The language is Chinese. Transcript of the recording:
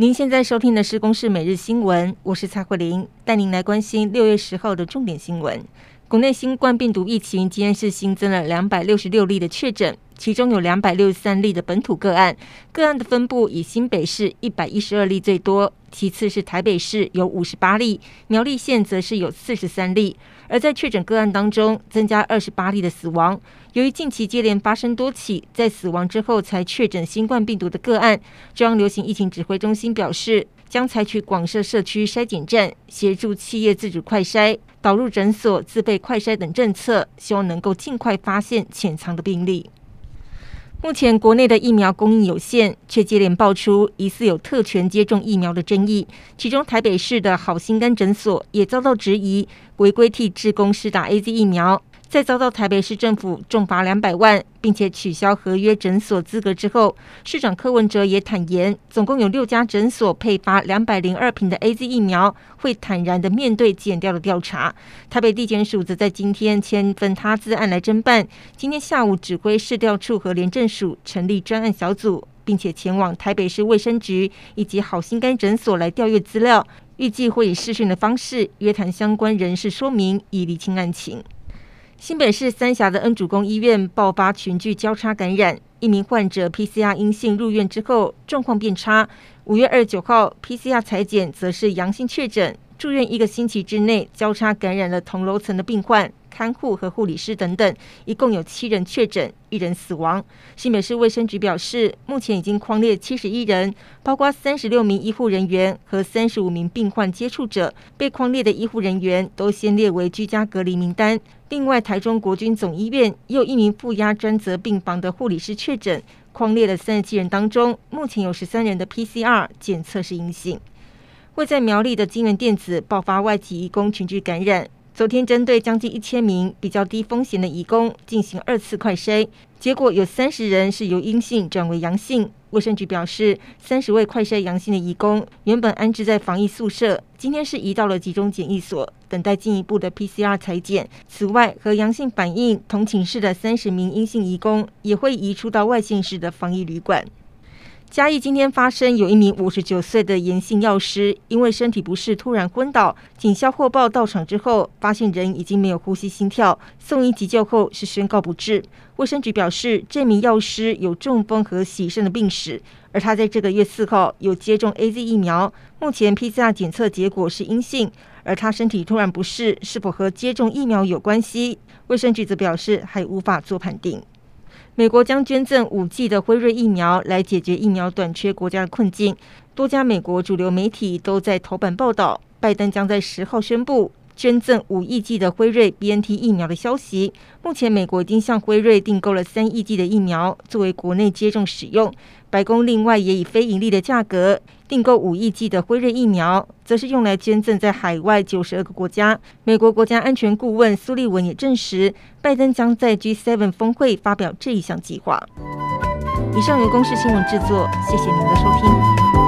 您现在收听的是《公视每日新闻》，我是蔡慧玲，带您来关心六月十号的重点新闻。国内新冠病毒疫情今天是新增了两百六十六例的确诊，其中有两百六十三例的本土个案，个案的分布以新北市一百一十二例最多，其次是台北市有五十八例，苗栗县则是有四十三例。而在确诊个案当中，增加二十八例的死亡。由于近期接连发生多起在死亡之后才确诊新冠病毒的个案，中央流行疫情指挥中心表示，将采取广设社区筛检站、协助企业自主快筛、导入诊所自备快筛等政策，希望能够尽快发现潜藏的病例。目前国内的疫苗供应有限，却接连爆出疑似有特权接种疫苗的争议，其中台北市的好心肝诊所也遭到质疑。违规替志工施打 AZ 疫苗，在遭到台北市政府重罚两百万，并且取消合约诊所资格之后，市长柯文哲也坦言，总共有六家诊所配发两百零二瓶的 AZ 疫苗，会坦然的面对检调的调查。台北地检署则在今天签分他资案来侦办，今天下午指挥市调处和廉政署成立专案小组，并且前往台北市卫生局以及好心肝诊所来调阅资料。预计会以视讯的方式约谈相关人士，说明以厘清案情。新北市三峡的恩主公医院爆发群聚交叉感染，一名患者 PCR 阴性入院之后状况变差，五月二十九号 PCR 裁检则是阳性确诊，住院一个星期之内交叉感染了同楼层的病患。看护和护理师等等，一共有七人确诊，一人死亡。新北市卫生局表示，目前已经框列七十一人，包括三十六名医护人员和三十五名病患接触者。被框列的医护人员都先列为居家隔离名单。另外，台中国军总医院又一名负压专责病房的护理师确诊，框列的三十七人当中，目前有十三人的 PCR 检测是阴性。位在苗栗的京元电子爆发外籍移工群聚感染。昨天针对将近一千名比较低风险的移工进行二次快筛，结果有三十人是由阴性转为阳性。卫生局表示，三十位快筛阳性的移工原本安置在防疫宿舍，今天是移到了集中检疫所，等待进一步的 PCR 裁检。此外，和阳性反应同寝室的三十名阴性移工也会移出到外县市的防疫旅馆。嘉义今天发生有一名五十九岁的颜姓药师，因为身体不适突然昏倒，警消获报到场之后，发现人已经没有呼吸心跳，送医急救后是宣告不治。卫生局表示，这名药师有中风和洗肾的病史，而他在这个月四号有接种 AZ 疫苗，目前 PCR 检测结果是阴性，而他身体突然不适，是否和接种疫苗有关系？卫生局则表示还无法做判定。美国将捐赠五 g 的辉瑞疫苗来解决疫苗短缺国家的困境。多家美国主流媒体都在头版报道，拜登将在十号宣布捐赠五亿剂的辉瑞 BNT 疫苗的消息。目前，美国已经向辉瑞订购了三亿剂的疫苗，作为国内接种使用。白宫另外也以非盈利的价格订购五亿剂的辉瑞疫苗，则是用来捐赠在海外九十二个国家。美国国家安全顾问苏利文也证实，拜登将在 G7 峰会发表这一项计划。以上由公视新闻制作，谢谢您的收听。